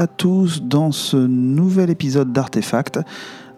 À tous dans ce nouvel épisode d'Artefact.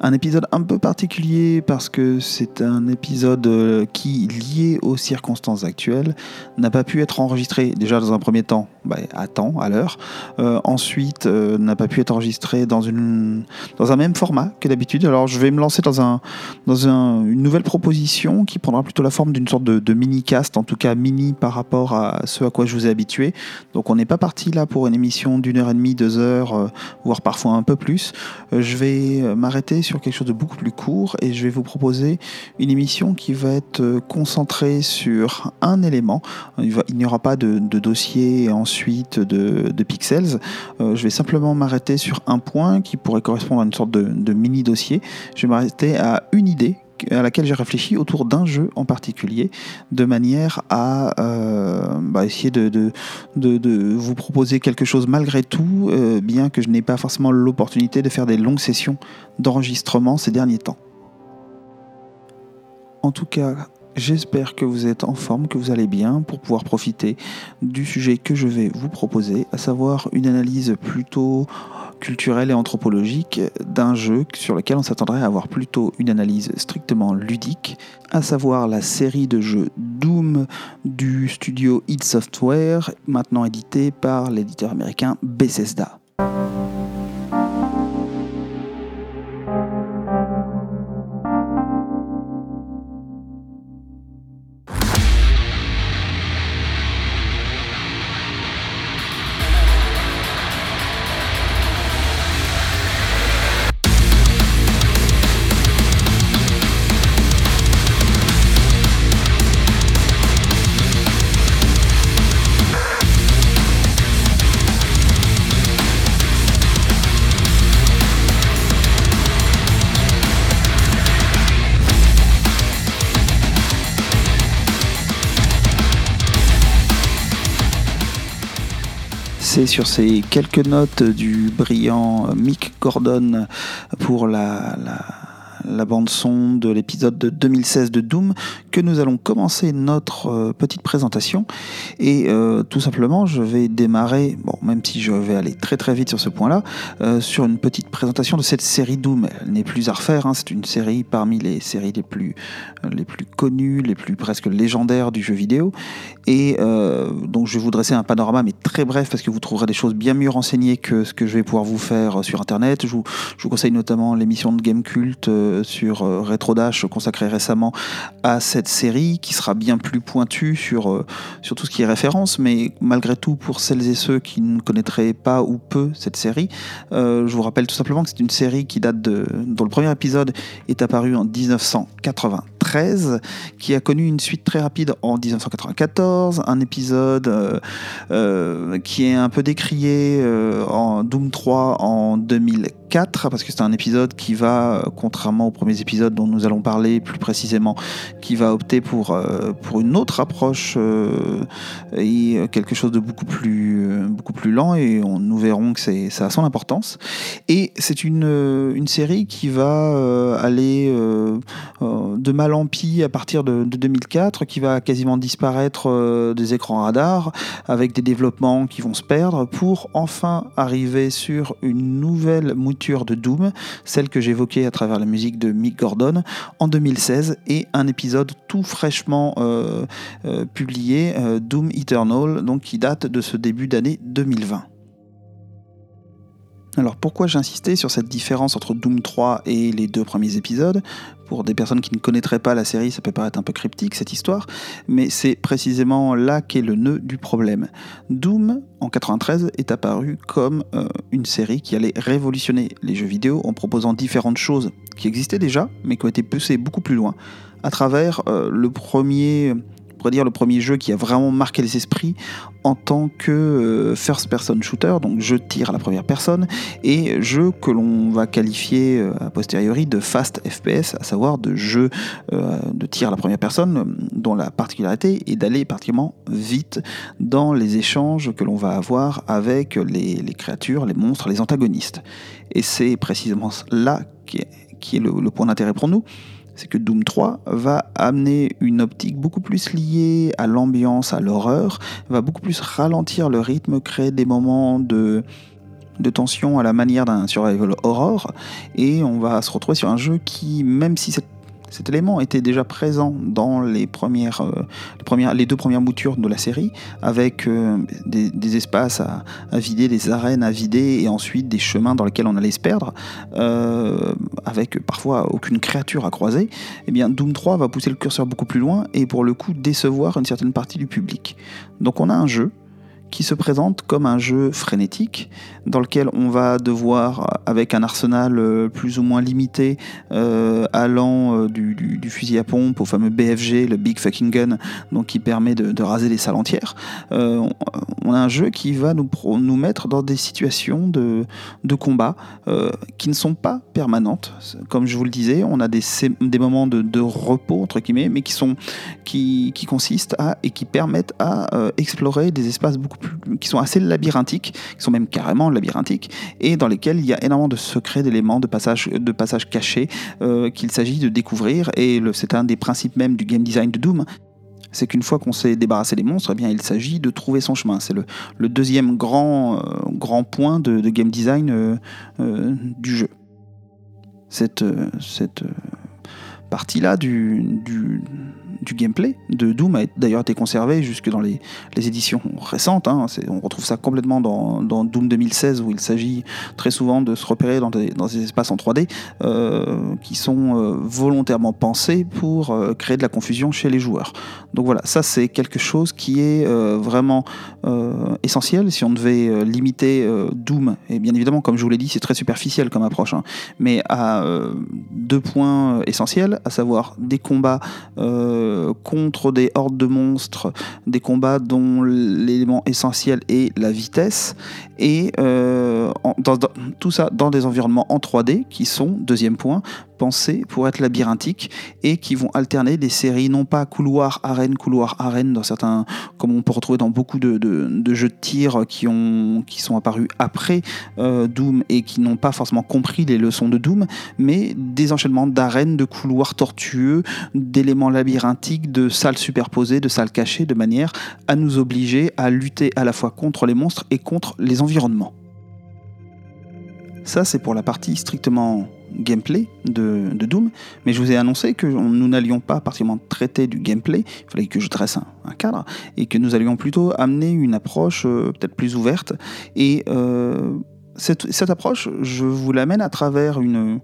Un épisode un peu particulier parce que c'est un épisode euh, qui, lié aux circonstances actuelles, n'a pas pu être enregistré déjà dans un premier temps bah, à temps, à l'heure. Euh, ensuite, euh, n'a pas pu être enregistré dans, une, dans un même format que d'habitude. Alors je vais me lancer dans, un, dans un, une nouvelle proposition qui prendra plutôt la forme d'une sorte de, mini-cast, en tout cas mini par rapport à ce à quoi je vous ai habitué. Donc on n'est pas parti là pour une émission d'une heure et demie, deux heures, voire parfois un peu plus. je vais m'arrêter sur quelque chose de beaucoup plus court et je vais vous proposer une émission qui va être euh, concentrée sur un élément. Il, n'y aura pas de, dossier ensuite de, pixels. Euh, je vais simplement m'arrêter sur un point qui pourrait correspondre à une sorte de, mini dossier. Je vais m'arrêter à une idée à laquelle j'ai réfléchi autour d'un jeu en particulier, de manière à euh, bah, essayer de, de, vous proposer quelque chose malgré tout, bien que je n'ai pas forcément l'opportunité de faire des longues sessions d'enregistrement ces derniers temps. En tout cas, j'espère que vous êtes en forme, que vous allez bien pour pouvoir profiter du sujet que je vais vous proposer, à savoir une analyse plutôt culturelle et anthropologique d'un jeu sur lequel on s'attendrait à avoir plutôt une analyse strictement ludique, à savoir la série de jeux Doom du studio id Software, maintenant édité par l'éditeur américain Bethesda. Sur ces quelques notes du brillant Mick Gordon pour la, la la bande son de l'épisode de 2016 de Doom, que nous allons commencer notre euh, petite présentation. Et euh, tout simplement, je vais démarrer, bon, même si je vais aller très très vite sur ce point-là, euh, sur une petite présentation de cette série Doom. Elle n'est plus à refaire, hein, c'est une série parmi les séries les plus, les plus connues, les plus presque légendaires du jeu vidéo. Et donc je vais vous dresser un panorama, mais très bref, parce que vous trouverez des choses bien mieux renseignées que ce que je vais pouvoir vous faire sur Internet. Je vous, je vous conseille notamment l'émission de Game Cult sur euh, Retro Dash consacré récemment à cette série qui sera bien plus pointue sur, euh, sur tout ce qui est référence, mais malgré tout pour celles et ceux qui ne connaîtraient pas ou peu cette série, euh, je vous rappelle tout simplement que c'est une série qui date de dont le premier épisode est apparu en 1993, qui a connu une suite très rapide en 1994, un épisode qui est un peu décrié en Doom 3 en 2004 parce que c'est un épisode qui va, euh, contrairement aux premiers épisodes dont nous allons parler plus précisément, qui va opter pour, euh, pour une autre approche euh, et quelque chose de beaucoup plus, beaucoup plus lent, et on, nous verrons que ça a son importance. Et c'est une, une série qui va aller de mal en pis à partir de, de 2004, qui va quasiment disparaître des écrans radars, avec des développements qui vont se perdre, pour enfin arriver sur une nouvelle mouture de Doom, celle que j'évoquais à travers la musique de Mick Gordon en 2016 et un épisode tout fraîchement euh, euh, publié, euh, Doom Eternal, donc qui date de ce début d'année 2020. Alors pourquoi j'insistais sur cette différence entre Doom 3 et les deux premiers épisodes? Pour des personnes qui ne connaîtraient pas la série, ça peut paraître un peu cryptique cette histoire, mais c'est précisément là qu'est le nœud du problème. Doom, en 93, est apparu comme euh, une série qui allait révolutionner les jeux vidéo en proposant différentes choses qui existaient déjà, mais qui ont été poussées beaucoup plus loin à travers le premier dire le premier jeu qui a vraiment marqué les esprits en tant que euh, first person shooter, donc jeu de tir à la première personne, et jeu que l'on va qualifier euh, a posteriori de fast FPS, à savoir de jeu euh, de tir à la première personne, dont la particularité est d'aller particulièrement vite dans les échanges que l'on va avoir avec les, créatures, les monstres, les antagonistes. Et c'est précisément là qui est, le point d'intérêt pour nous, c'est que Doom 3 va amener une optique beaucoup plus liée à l'ambiance, à l'horreur, va beaucoup plus ralentir le rythme, créer des moments de, tension à la manière d'un survival horror, et on va se retrouver sur un jeu qui, même si c'est cet élément était déjà présent dans euh, les deux premières moutures de la série, avec euh, des, espaces à, vider, des arènes à vider, et ensuite des chemins dans lesquels on allait se perdre, euh, avec parfois aucune créature à croiser. Eh bien, Doom 3 va pousser le curseur beaucoup plus loin et pour le coup décevoir une certaine partie du public. Donc on a un jeu qui se présente comme un jeu frénétique dans lequel on va devoir, avec un arsenal euh, plus ou moins limité, euh, allant euh, du, fusil à pompe au fameux BFG, le Big Fucking Gun, donc qui permet de, raser les salles entières, on a un jeu qui va nous, nous mettre dans des situations de, de combat qui ne sont pas permanentes. Comme je vous le disais, on a des, des moments de, repos, entre guillemets, mais qui, sont, qui, qui consistent à et qui permettent à explorer des espaces beaucoup qui sont assez labyrinthiques, qui sont même carrément labyrinthiques, et dans lesquels il y a énormément de secrets, d'éléments, de passages, de passages cachés euh, qu'il s'agit de découvrir. Et c'est un des principes même du game design de Doom c'est qu'une fois qu'on s'est débarrassé des monstres, eh bien, il s'agit de trouver son chemin. C'est le, deuxième grand, euh, grand point de, game design euh, du jeu. Cette, cette partie-là du, gameplay de Doom a d'ailleurs été conservé jusque dans les, éditions récentes. Hein. On retrouve ça complètement dans, Doom 2016 où il s'agit très souvent de se repérer dans des, espaces en 3D euh, qui sont euh, volontairement pensés pour euh, créer de la confusion chez les joueurs. Donc voilà, ça c'est quelque chose qui est vraiment essentiel si on devait limiter Doom. Et bien évidemment, comme je vous l'ai dit, c'est très superficiel comme approche, hein. mais à deux points essentiels, à savoir des combats euh, contre des hordes de monstres, des combats dont l'élément essentiel est la vitesse, et euh, tout ça dans des environnements en 3D qui sont, deuxième point, pensés pour être labyrinthiques et qui vont alterner des séries non pas couloir arène couloir arène dans certains comme on peut retrouver dans beaucoup de, jeux de tir qui ont qui sont apparus après euh, Doom et qui n'ont pas forcément compris les leçons de Doom mais des enchaînements d'arènes de couloirs tortueux d'éléments labyrinthiques de salles superposées de salles cachées de manière à nous obliger à lutter à la fois contre les monstres et contre les environnements ça c'est pour la partie strictement gameplay de, Doom, mais je vous ai annoncé que nous n'allions pas particulièrement traiter du gameplay, il fallait que je dresse un, cadre, et que nous allions plutôt amener une approche euh, peut-être plus ouverte. Et euh, cette, approche, je vous l'amène à travers une,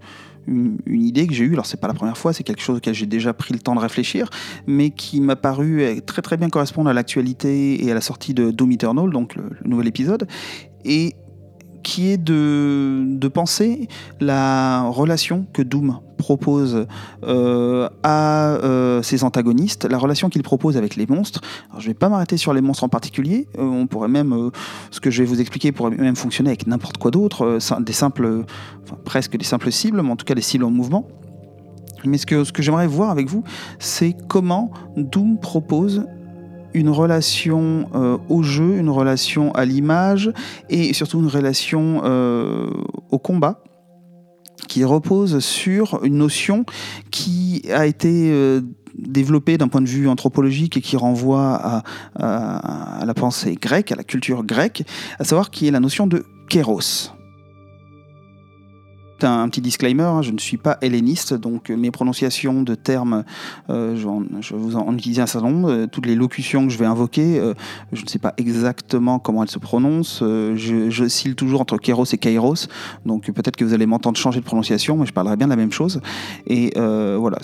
une, idée que j'ai eue, alors c'est pas la première fois, c'est quelque chose auquel j'ai déjà pris le temps de réfléchir, mais qui m'a paru très très bien correspondre à l'actualité et à la sortie de Doom Eternal, donc le, le nouvel épisode. Et qui est de, penser la relation que Doom propose euh, à euh, ses antagonistes, la relation qu'il propose avec les monstres. Alors, je ne vais pas m'arrêter sur les monstres en particulier. Euh, on pourrait même, ce que je vais vous expliquer pourrait même fonctionner avec n'importe quoi d'autre, des simples, presque des simples cibles, mais en tout cas des cibles en mouvement. Mais ce que, ce que j'aimerais voir avec vous, c'est comment Doom propose une relation euh, au jeu, une relation à l'image et surtout une relation euh, au combat qui repose sur une notion qui a été euh, développée d'un point de vue anthropologique et qui renvoie à, à, la pensée grecque, à la culture grecque, à savoir qui est la notion de kéros un, petit disclaimer, hein, je ne suis pas helléniste, donc euh, mes prononciations de termes, euh, je, vous en, utiliser un certain nombre. Euh, toutes les locutions que je vais invoquer, je ne sais pas exactement comment elles se prononcent. je, je toujours entre Kéros et Kairos, donc peut-être que vous allez m'entendre changer de prononciation, mais je parlerai bien de la même chose. Et voilà,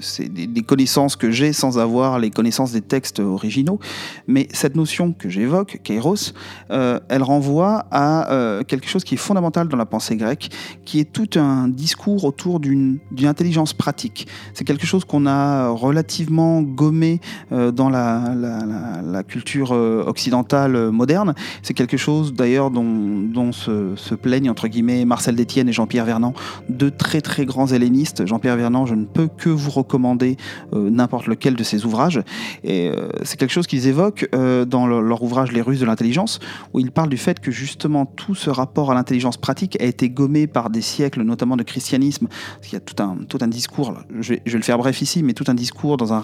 c'est des, des, connaissances que j'ai sans avoir les connaissances des textes originaux. Mais cette notion que j'évoque, Kairos, elle renvoie à quelque chose qui est fondamental dans la pensée grecque, est tout un discours autour d'une intelligence pratique. C'est quelque chose qu'on a relativement gommé euh, dans la, culture euh, occidentale moderne. C'est quelque chose d'ailleurs dont, se, plaignent entre guillemets Marcel Détienne et Jean-Pierre Vernant, deux très très grands hellénistes. Jean-Pierre Vernant, je ne peux que vous recommander n'importe lequel de ses ouvrages. C'est quelque chose qu'ils évoquent dans leur ouvrage Les Russes de l'intelligence, où ils parlent du fait que justement tout ce rapport à l'intelligence pratique a été gommé par des siècles, notamment de christianisme. Il y a tout un, tout un discours, je vais, le faire bref ici, mais tout un discours dans un,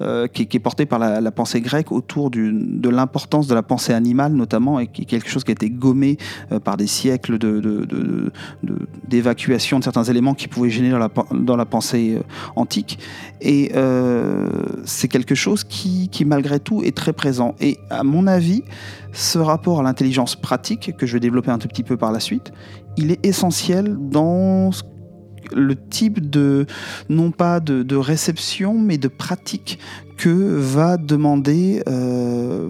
euh, qui, est porté par la, pensée grecque autour de l'importance de la pensée animale, notamment, et qui est quelque chose qui a été gommé euh, par des siècles d'évacuation de, de, de, certains éléments qui pouvaient gêner dans la, dans la pensée euh, antique. Et c'est quelque chose qui, qui, malgré tout, est très présent. Et à mon avis, ce rapport à l'intelligence pratique, que je vais développer un tout petit peu par la suite, il est essentiel dans le type de, non pas de, réception, mais de pratique que va demander euh,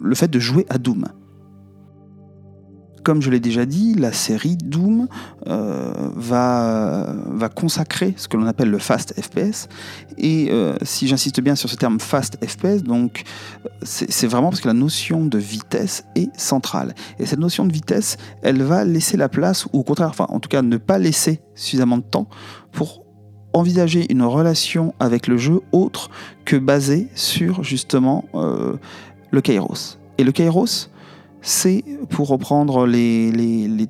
le fait de jouer à Doom. Comme je l'ai déjà dit, la série Doom euh, va, va consacrer ce que l'on appelle le fast FPS. Et euh, si j'insiste bien sur ce terme fast FPS, donc c'est vraiment parce que la notion de vitesse est centrale. Et cette notion de vitesse, elle va laisser la place, ou au contraire, enfin en tout cas ne pas laisser suffisamment de temps pour envisager une relation avec le jeu autre que basée sur justement euh, le Kairos. Et le Kairos, c'est, pour reprendre les,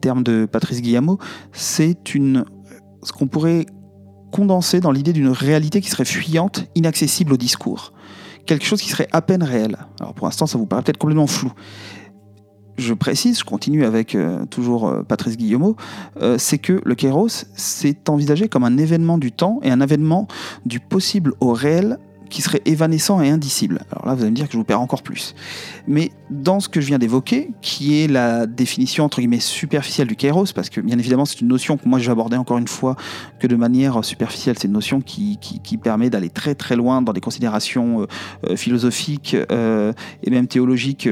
termes de Patrice Guillamot, c'est ce qu'on pourrait condenser dans l'idée d'une réalité qui serait fuyante, inaccessible au discours. Quelque chose qui serait à peine réel. Alors pour l'instant, ça vous paraît peut-être complètement flou. Je précise, je continue avec euh, toujours euh, Patrice Guillemot, euh, c'est que le Kairos, c'est envisagé comme un événement du temps et un événement du possible au réel qui serait évanescent et indicible. Alors là, vous allez me dire que je vous perds encore plus. Mais dans ce que je viens d'évoquer, qui est la définition entre guillemets superficielle du kairos, parce que bien évidemment c'est une notion que moi je vais aborder encore une fois que de manière superficielle, c'est une notion qui, qui, permet d'aller très très loin dans des considérations euh, euh, philosophiques euh, et même théologiques,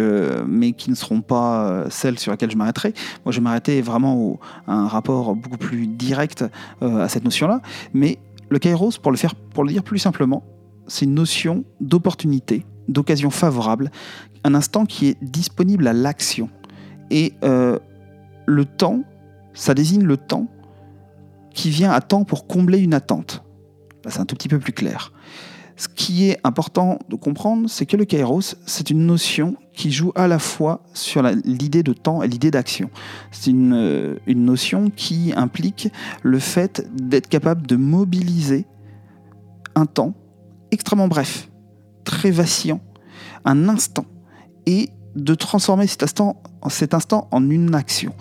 mais qui ne seront pas celles sur lesquelles je m'arrêterai. Moi je vais m'arrêter vraiment à un rapport beaucoup plus direct à cette notion-là. Mais le kairos, pour le, faire, pour le dire plus simplement, c'est une notion d'opportunité, d'occasion favorable, un instant qui est disponible à l'action. Et euh, le temps, ça désigne le temps qui vient à temps pour combler une attente. Là, c'est un tout petit peu plus clair. Ce qui est important de comprendre, c'est que le kairos, c'est une notion qui joue à la fois sur l'idée de temps et l'idée d'action. C'est une, euh, une notion qui implique le fait d'être capable de mobiliser un temps extrêmement bref, très vacillant, un instant, et de transformer cet instant, cet instant en une action.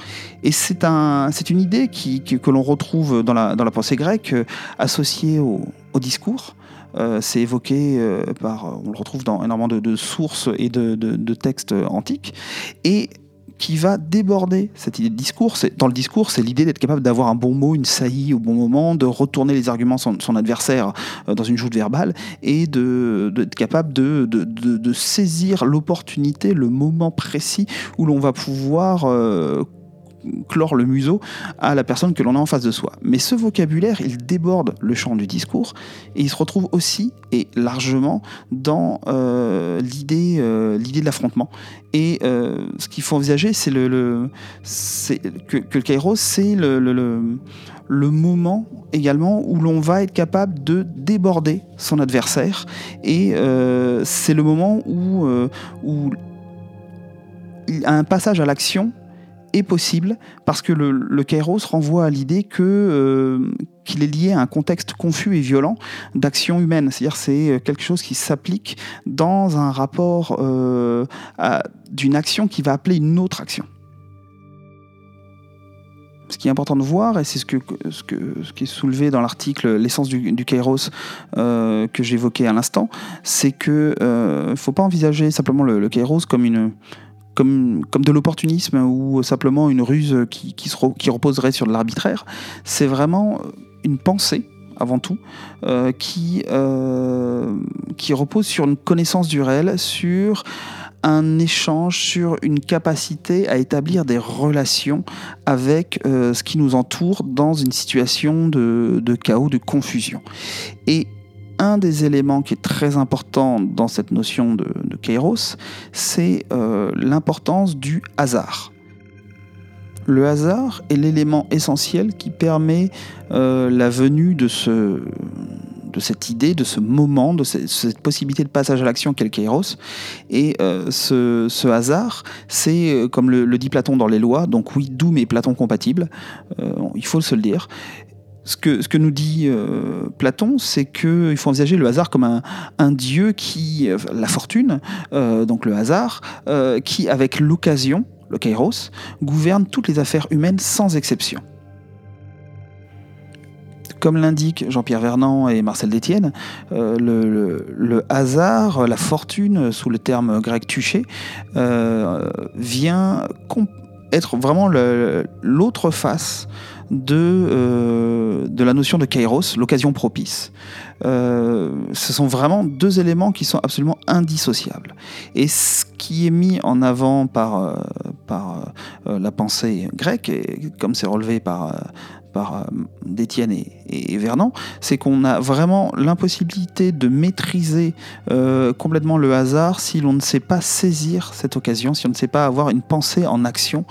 Et c'est un, une idée qui, que l'on retrouve dans la, dans la, pensée grecque, euh, associée au, discours. Euh, c'est évoqué euh, par, on le retrouve dans énormément de, sources et de, de, textes antiques. Et qui va déborder cette idée de discours. Dans le discours, c'est l'idée d'être capable d'avoir un bon mot, une saillie au bon moment, de retourner les arguments de son, adversaire euh, dans une joute verbale et d'être capable de, de, saisir l'opportunité, le moment précis où l'on va pouvoir euh, clore le museau à la personne que l'on a en face de soi. Mais ce vocabulaire, il déborde le champ du discours et il se retrouve aussi et largement dans euh, l'idée euh, l'idée de l'affrontement. Et euh, ce qu'il faut envisager, c'est que, le kairos, c'est le, moment également où l'on va être capable de déborder son adversaire. Et c'est le moment où, où un passage à l'action est possible parce que le, kairos renvoie à l'idée euh, qu'il est lié à un contexte confus et violent d'action humaine. C'est-à-dire c'est euh, quelque chose qui s'applique dans un rapport euh, d'une action qui va appeler une autre action. Ce qui est important de voir, et c'est ce, qui est soulevé dans l'article L'essence du, kairos que j'évoquais à l'instant, c'est qu'il ne faut pas envisager simplement le, le kairos comme une, comme, de l'opportunisme ou simplement une ruse qui, qui, se qui reposerait sur de l'arbitraire. C'est vraiment une pensée avant tout, euh, qui, euh, qui repose sur une connaissance du réel, sur un échange, sur une capacité à établir des relations avec euh, ce qui nous entoure dans une situation de, chaos, de confusion. Et un des éléments qui est très important dans cette notion de, kairos, c'est euh, l'importance du hasard. Le hasard est l'élément essentiel qui permet euh, la venue de ce, de cette idée, de ce moment, de cette, possibilité de passage à l'action qu'est le Kairos. Et euh, ce, hasard, c'est, comme le, dit Platon dans les lois, donc oui, Doom est Platon compatible, euh, il faut se le dire. Ce que, nous dit Platon, c'est qu'il faut envisager le hasard comme un, dieu qui, la fortune, donc le hasard, qui, avec l'occasion, le kairos, gouverne toutes les affaires humaines sans exception. Comme l'indiquent Jean-Pierre Vernant et Marcel Détienne, euh, le, hasard, la fortune, sous le terme grec tuché, euh, vient être vraiment l'autre face de, euh, de la notion de kairos, l'occasion propice. ce sont vraiment deux éléments qui sont absolument indissociables. Et ce qui est mis en avant par, par la pensée grecque, comme c'est relevé par par euh, Détienne et, Vernon, c'est qu'on a vraiment l'impossibilité de maîtriser euh, complètement le hasard si l'on ne sait pas saisir cette occasion, si on ne sait pas avoir une pensée en action.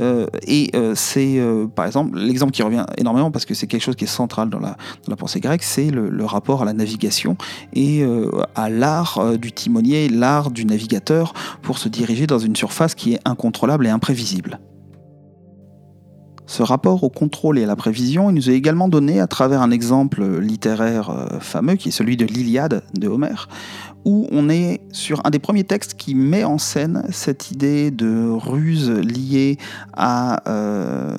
Euh, et c'est, par exemple, l'exemple qui revient énormément parce que c'est quelque chose qui est central dans la, pensée grecque, c'est le, le, rapport à la navigation et à l'art du timonier, l'art du navigateur pour se diriger dans une surface qui est incontrôlable et imprévisible. Ce rapport au contrôle et à la prévision, il nous est également donné à travers un exemple littéraire euh, fameux qui est celui de l'Iliade de Homère, où on est sur un des premiers textes qui met en scène cette idée de ruse liée à, euh,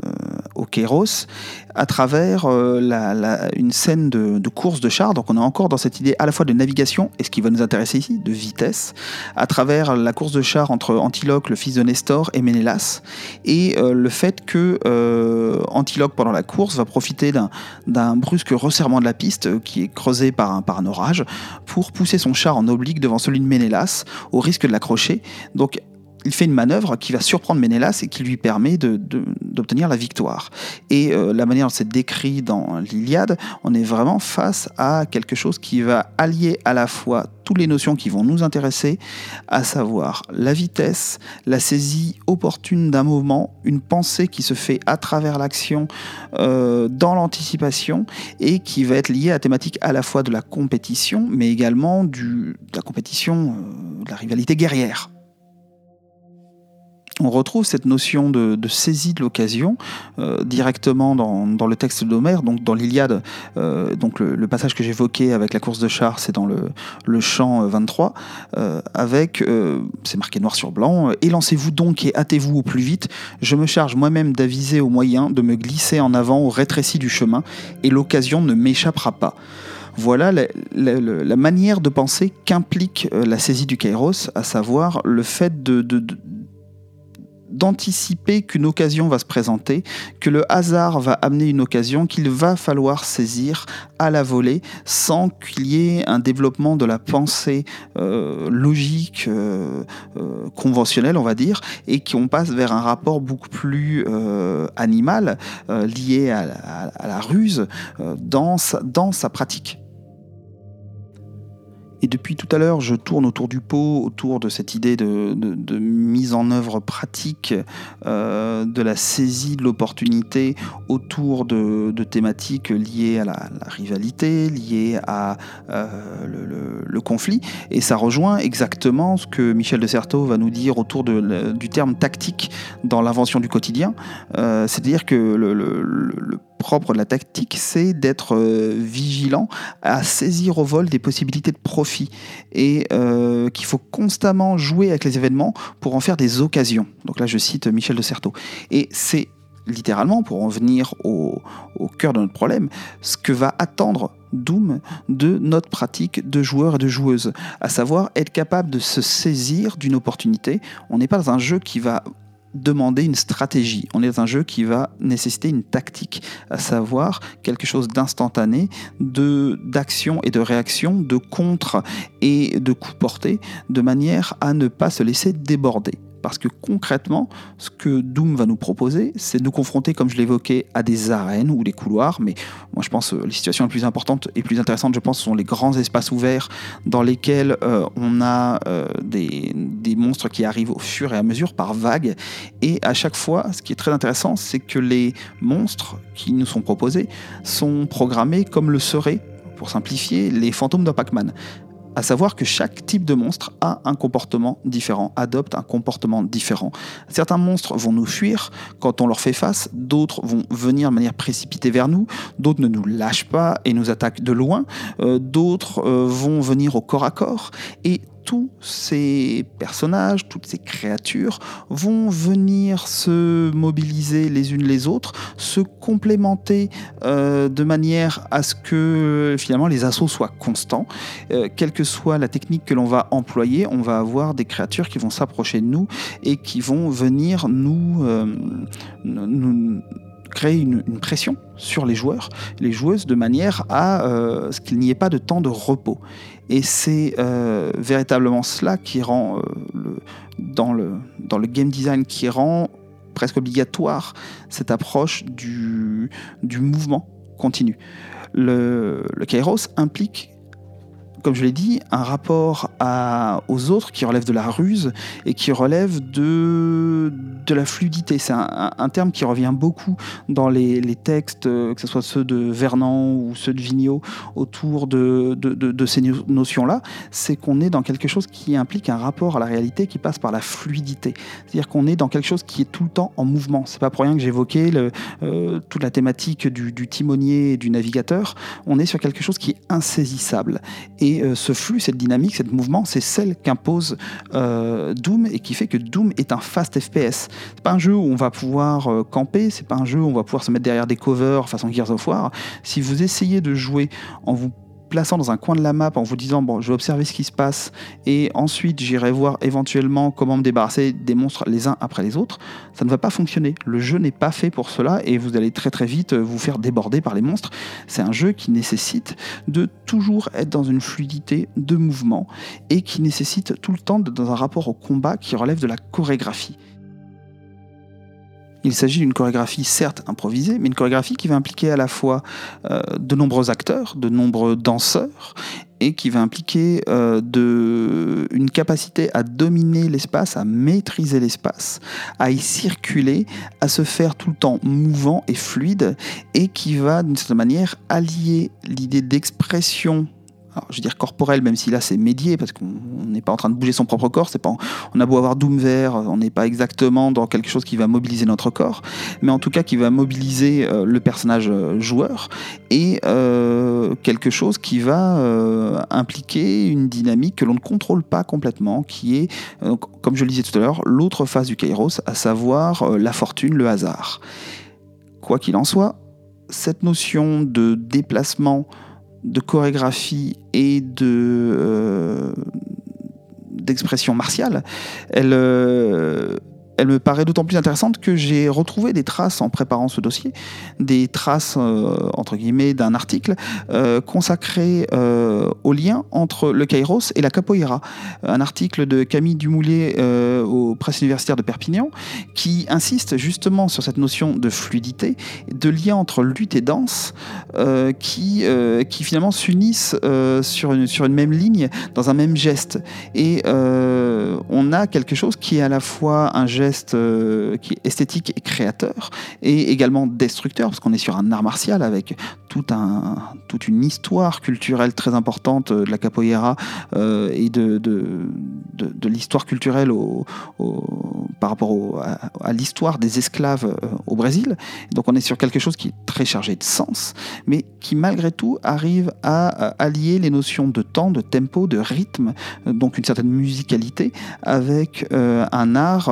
au Kéros à travers euh, une scène de, course de chars. Donc on est encore dans cette idée à la fois de navigation et ce qui va nous intéresser ici, de vitesse, à travers la course de chars entre Antiloque, le fils de Nestor, et Ménélas, et euh, le fait que Antiloque, pendant la course, va profiter d'un brusque resserrement de la piste qui est creusé par un, par un orage pour pousser son char en oblique devant celui de Ménélas, au risque de l'accrocher. Donc il fait une manœuvre qui va surprendre Ménélas et qui lui permet d'obtenir la victoire. Et euh, la manière dont c'est décrit dans l'Iliade, on est vraiment face à quelque chose qui va allier à la fois toutes les notions qui vont nous intéresser, à savoir la vitesse, la saisie opportune d'un moment, une pensée qui se fait à travers l'action euh, dans l'anticipation et qui va être liée à la thématique à la fois de la compétition, mais également du, de la compétition, euh, de la rivalité guerrière on retrouve cette notion de, saisie de l'occasion euh, directement dans, le texte d'Homère, donc dans l'Iliade. Euh, donc le, passage que j'évoquais avec la course de chars, c'est dans le, chant 23, euh, avec, c'est marqué noir sur blanc, Élancez-vous donc et hâtez-vous au plus vite. Je me charge moi-même d'aviser au moyen de me glisser en avant au rétréci du chemin, et l'occasion ne m'échappera pas. Voilà la, manière de penser qu'implique la saisie du kairos, à savoir le fait de d'anticiper qu'une occasion va se présenter, que le hasard va amener une occasion qu'il va falloir saisir à la volée sans qu'il y ait un développement de la pensée euh, logique euh, euh, conventionnelle, on va dire, et qu'on passe vers un rapport beaucoup plus animal lié à, la ruse dans sa pratique. Et depuis tout à l'heure, je tourne autour du pot, autour de cette idée de, mise en œuvre pratique euh, de la saisie de l'opportunité autour de, thématiques liées à la, rivalité, liées à euh, le, conflit. Et ça rejoint exactement ce que Michel de Certeau va nous dire autour du terme tactique dans l'invention du quotidien. Euh, c'est-à-dire que le propre de la tactique, c'est d'être euh, vigilant à saisir au vol des possibilités de profit et euh, qu'il faut constamment jouer avec les événements pour en faire des occasions. Donc là, je cite Michel de Certeau. Et c'est littéralement, pour en venir au, au, cœur de notre problème, ce que va attendre Doom de notre pratique de joueurs et de joueuses, à savoir être capable de se saisir d'une opportunité. On n'est pas dans un jeu qui va demander une stratégie. On est dans un jeu qui va nécessiter une tactique, à savoir quelque chose d'instantané, de d'action et de réaction, de contre et de coup porté, de manière à ne pas se laisser déborder. Parce que concrètement, ce que Doom va nous proposer, c'est de nous confronter, comme je l'évoquais, à des arènes ou des couloirs. Mais moi, je pense que les situations les plus importantes et plus intéressantes, je pense, sont les grands espaces ouverts dans lesquels euh, on a euh, des, monstres qui arrivent au fur et à mesure par vagues. Et à chaque fois, ce qui est très intéressant, c'est que les monstres qui nous sont proposés sont programmés comme le seraient pour simplifier, les fantômes de Pac-Man à savoir que chaque type de monstre a un comportement différent, adopte un comportement différent. Certains monstres vont nous fuir quand on leur fait face, d'autres vont venir de manière précipitée vers nous, d'autres ne nous lâchent pas et nous attaquent de loin, euh, d'autres euh, vont venir au corps à corps, et tous ces personnages, toutes ces créatures vont venir se mobiliser les unes les autres, se complémenter euh, de manière à ce que finalement les assauts soient constants. Euh, quelle que soit la technique que l'on va employer, on va avoir des créatures qui vont s'approcher de nous et qui vont venir nous, euh, nous créer une, pression sur les joueurs, les joueuses, de manière à ce qu'il n'y ait pas de temps de repos. Et c'est euh, véritablement cela qui rend, euh, le, dans, le, dans le game design, qui rend presque obligatoire cette approche du, du mouvement continu. Le, le Kairos implique comme je l'ai dit, un rapport aux autres qui relève de la ruse et qui relève de, de la fluidité. C'est un, terme qui revient beaucoup dans les, les, textes, euh, que ce soit ceux de Vernon ou ceux de Vigneault, autour de, de, de, ces notions-là. C'est qu'on est dans quelque chose qui implique un rapport à la réalité qui passe par la fluidité. C'est-à-dire qu'on est dans quelque chose qui est tout le temps en mouvement. C'est pas pour rien que j'évoquais euh, toute la thématique du, du timonier et du navigateur. On est sur quelque chose qui est insaisissable. Et et euh, ce flux, cette dynamique, ce mouvement, c'est celle qu'impose euh, Doom et qui fait que Doom est un fast FPS. C'est pas un jeu où on va pouvoir euh, camper, c'est pas un jeu où on va pouvoir se mettre derrière des covers façon Gears of War. Si vous essayez de jouer en vous plaçant dans un coin de la map en vous disant bon je vais observer ce qui se passe et ensuite j'irai voir éventuellement comment me débarrasser des monstres les uns après les autres, ça ne va pas fonctionner. Le jeu n'est pas fait pour cela et vous allez très très vite vous faire déborder par les monstres. C'est un jeu qui nécessite de toujours être dans une fluidité de mouvement et qui nécessite tout le temps d'être dans un rapport au combat qui relève de la chorégraphie. Il s'agit d'une chorégraphie certes improvisée, mais une chorégraphie qui va impliquer à la fois euh, de nombreux acteurs, de nombreux danseurs, et qui va impliquer euh, une capacité à dominer l'espace, à maîtriser l'espace, à y circuler, à se faire tout le temps mouvant et fluide, et qui va d'une certaine manière allier l'idée d'expression je veux dire corporel, même si là c'est médié, parce qu'on n'est pas en train de bouger son propre corps, c'est pas, on a beau avoir Doom vert, on n'est pas exactement dans quelque chose qui va mobiliser notre corps, mais en tout cas qui va mobiliser euh, le personnage euh, joueur et euh, quelque chose qui va impliquer une dynamique que l'on ne contrôle pas complètement, qui est, comme je le disais tout à l'heure, l'autre phase du Kairos, à savoir la fortune, le hasard. Quoi qu'il en soit, cette notion de déplacement de chorégraphie et de euh, d'expression martiale, elle, euh, elle me paraît d'autant plus intéressante que j'ai retrouvé des traces en préparant ce dossier, des traces euh, entre guillemets d'un article euh, consacré euh, au lien entre le Kairos et la capoeira, un article de Camille Dumoulier aux presses universitaires de Perpignan qui insiste justement sur cette notion de fluidité, de lien entre lutte et danse qui, qui finalement s'unissent sur, sur une même ligne, dans un même geste. Et on a quelque chose qui est à la fois un geste euh, qui est esthétique et créateur, et également destructeur, parce qu'on est sur un art martial avec un, toute une histoire culturelle très importante de la capoeira euh, et de, de, l'histoire culturelle au, par rapport à, l'histoire des esclaves euh, au Brésil. Donc on est sur quelque chose qui est très chargé de sens, mais qui malgré tout arrive à, allier les notions de temps, de tempo, de rythme, donc une certaine musicalité, avec un art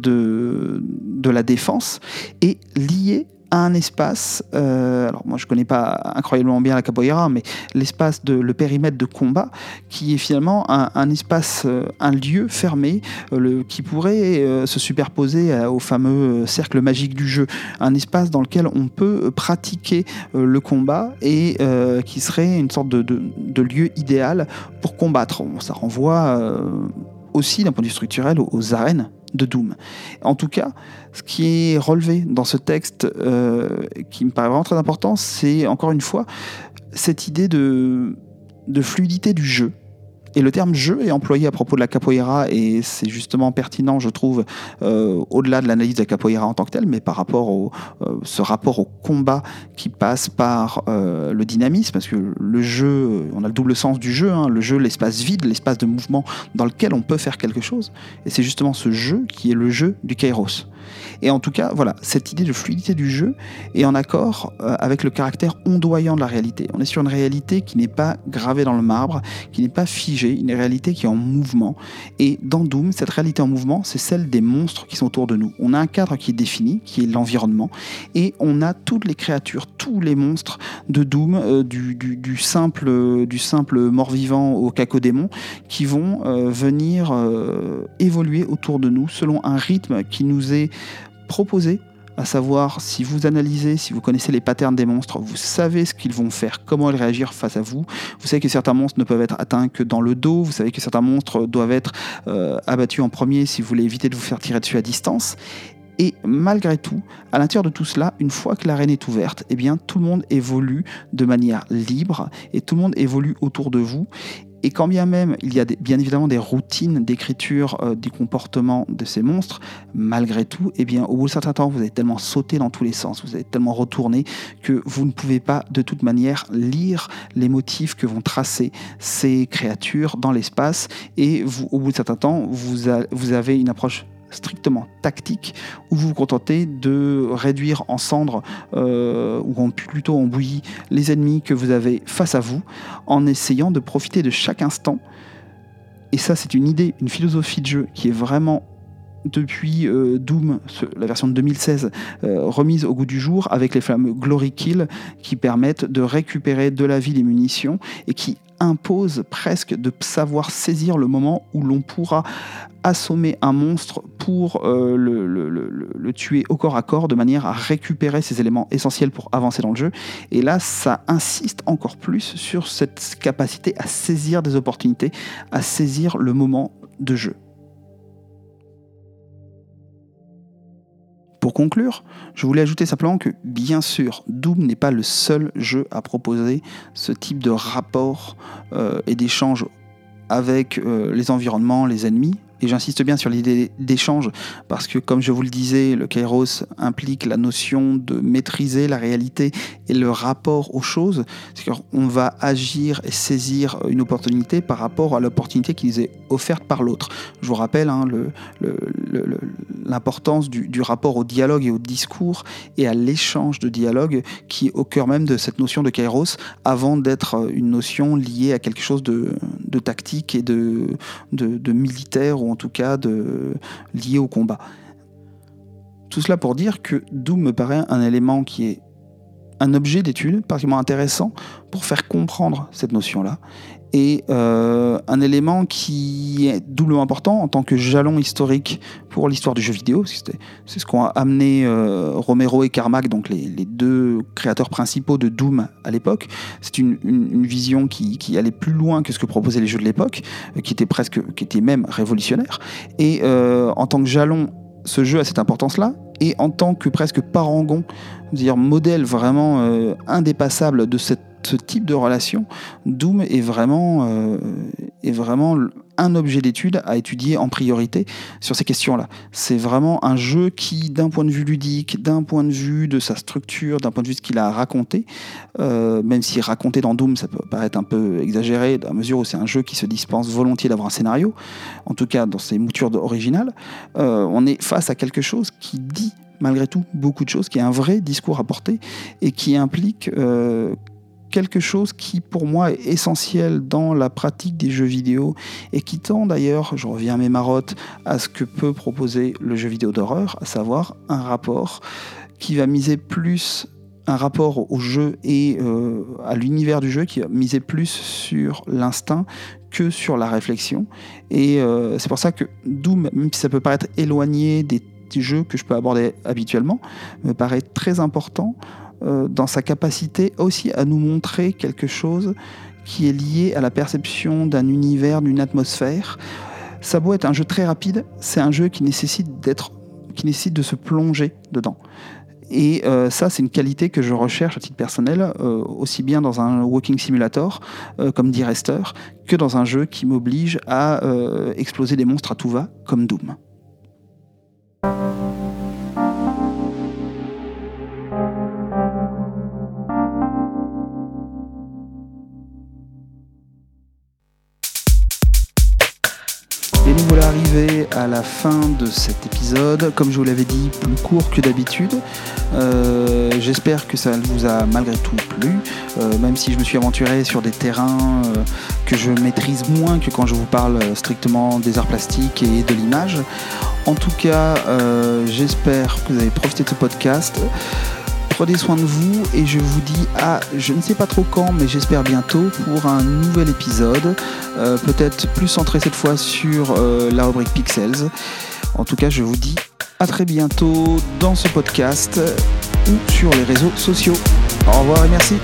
de, la défense et lié un espace, euh, alors moi je connais pas incroyablement bien la capoeira, mais l'espace de le périmètre de combat, qui est finalement un, espace, euh, un lieu fermé, euh, le, qui pourrait se superposer au fameux cercle magique du jeu, un espace dans lequel on peut pratiquer le combat et qui serait une sorte de, lieu idéal pour combattre. ça renvoie aussi d'un point de vue structurel aux arènes de Doom. En tout cas, ce qui est relevé dans ce texte, euh, qui me paraît vraiment très important, c'est encore une fois cette idée de, de fluidité du jeu. Et le terme jeu est employé à propos de la capoeira et c'est justement pertinent, je trouve, euh, au-delà de l'analyse de la capoeira en tant que telle, mais par rapport au euh, ce rapport au combat qui passe par euh, le dynamisme, parce que le jeu, on a le double sens du jeu, hein, le jeu, l'espace vide, l'espace de mouvement dans lequel on peut faire quelque chose. Et c'est justement ce jeu qui est le jeu du kairos. Et en tout cas, voilà, cette idée de fluidité du jeu est en accord euh, avec le caractère ondoyant de la réalité. On est sur une réalité qui n'est pas gravée dans le marbre, qui n'est pas figée, une réalité qui est en mouvement. Et dans Doom, cette réalité en mouvement, c'est celle des monstres qui sont autour de nous. On a un cadre qui est défini, qui est l'environnement, et on a toutes les créatures, tous les monstres de Doom, euh, du, simple, du simple mort-vivant au cacodémon, qui vont euh, venir évoluer autour de nous selon un rythme qui nous est proposé, à savoir si vous analysez, si vous connaissez les patterns des monstres, vous savez ce qu'ils vont faire, comment ils réagir face à vous. Vous savez que certains monstres ne peuvent être atteints que dans le dos, vous savez que certains monstres doivent être euh, abattus en premier si vous voulez éviter de vous faire tirer dessus à distance. Et malgré tout, à l'intérieur de tout cela, une fois que l'arène est ouverte, eh bien, tout le monde évolue de manière libre et tout le monde évolue autour de vous. Et quand bien même il y a bien évidemment des routines d'écriture euh, du comportement de ces monstres, malgré tout, eh bien, au bout d'un certain temps, vous avez tellement sauté dans tous les sens, vous avez tellement retourné que vous ne pouvez pas de toute manière lire les motifs que vont tracer ces créatures dans l'espace. Et vous, au bout d'un certain temps, vous avez une approche strictement tactique où vous vous contentez de réduire en cendres euh, ou plutôt en bouillie les ennemis que vous avez face à vous en essayant de profiter de chaque instant. Et ça, c'est une idée, une philosophie de jeu qui est vraiment depuis euh, Doom, la version de 2016, euh, remise au goût du jour avec les fameux Glory Kill qui permettent de récupérer de la vie des munitions et qui impose presque de savoir saisir le moment où l'on pourra assommer un monstre pour euh, le, tuer au corps à corps de manière à récupérer ces éléments essentiels pour avancer dans le jeu. Et là, ça insiste encore plus sur cette capacité à saisir des opportunités, à saisir le moment de jeu. Pour conclure, je voulais ajouter simplement que, bien sûr, Doom n'est pas le seul jeu à proposer ce type de rapport euh, et d'échange avec euh, les environnements, les ennemis, et j'insiste bien sur l'idée d'échange, parce que comme je vous le disais, le Kairos implique la notion de maîtriser la réalité et le rapport aux choses. C'est-à-dire qu'on va agir et saisir une opportunité par rapport à l'opportunité qui nous est offerte par l'autre. Je vous rappelle hein, l'importance du, rapport au dialogue et au discours et à l'échange de dialogue qui est au cœur même de cette notion de Kairos avant d'être une notion liée à quelque chose de, tactique et de, de, de militaire ou en tout cas de, lié au combat. Tout cela pour dire que Doom me paraît un élément qui est un objet d'étude particulièrement intéressant pour faire comprendre cette notion-là et euh, un élément qui est doublement important en tant que jalon historique pour l'histoire du jeu vidéo. C'est ce qu'ont amené euh, Romero et Carmack, donc les, deux créateurs principaux de Doom à l'époque. C'est une, vision qui, allait plus loin que ce que proposaient les jeux de l'époque, euh, qui était presque, qui était même révolutionnaire. Et en tant que jalon, ce jeu a cette importance-là. Et en tant que presque parangon, dire modèle vraiment indépassable de cette ce type de relation, Doom est vraiment, euh, est vraiment un objet d'étude à étudier en priorité sur ces questions-là. C'est vraiment un jeu qui, d'un point de vue ludique, d'un point de vue de sa structure, d'un point de vue de ce qu'il a raconté, euh, même si raconter dans Doom, ça peut paraître un peu exagéré, la mesure où c'est un jeu qui se dispense volontiers d'avoir un scénario, en tout cas dans ses moutures originales, euh, on est face à quelque chose qui dit malgré tout beaucoup de choses, qui est un vrai discours à porter et qui implique quelque chose qui pour moi est essentiel dans la pratique des jeux vidéo et qui tend d'ailleurs, je reviens à mes marottes, à ce que peut proposer le jeu vidéo d'horreur, à savoir un rapport qui va miser plus un rapport au jeu et euh, à l'univers du jeu qui va miser plus sur l'instinct que sur la réflexion. Et euh, c'est pour ça que Doom, même si ça peut paraître éloigné des jeux que je peux aborder habituellement, me paraît très important dans sa capacité aussi à nous montrer quelque chose qui est lié à la perception d'un univers, d'une atmosphère. Beau être un jeu très rapide, c'est un jeu qui nécessite d'être, qui nécessite de se plonger dedans. Et euh, ça, c'est une qualité que je recherche à titre personnel, euh, aussi bien dans un walking simulator, comme dit Rester, que dans un jeu qui m'oblige à exploser des monstres à tout va, comme Doom. La fin de cet épisode. Comme je vous l'avais dit, plus court que d'habitude. Euh, j'espère que ça vous a malgré tout plu, euh, même si je me suis aventuré sur des terrains euh, que je maîtrise moins que quand je vous parle strictement des arts plastiques et de l'image. En tout cas, j'espère que vous avez profité de ce podcast. Prenez soin de vous et je vous dis à je ne sais pas trop quand, mais j'espère bientôt pour un nouvel épisode, euh, peut-être plus centré cette fois sur euh, la rubrique Pixels. En tout cas, je vous dis à très bientôt dans ce podcast ou sur les réseaux sociaux. Au revoir et merci.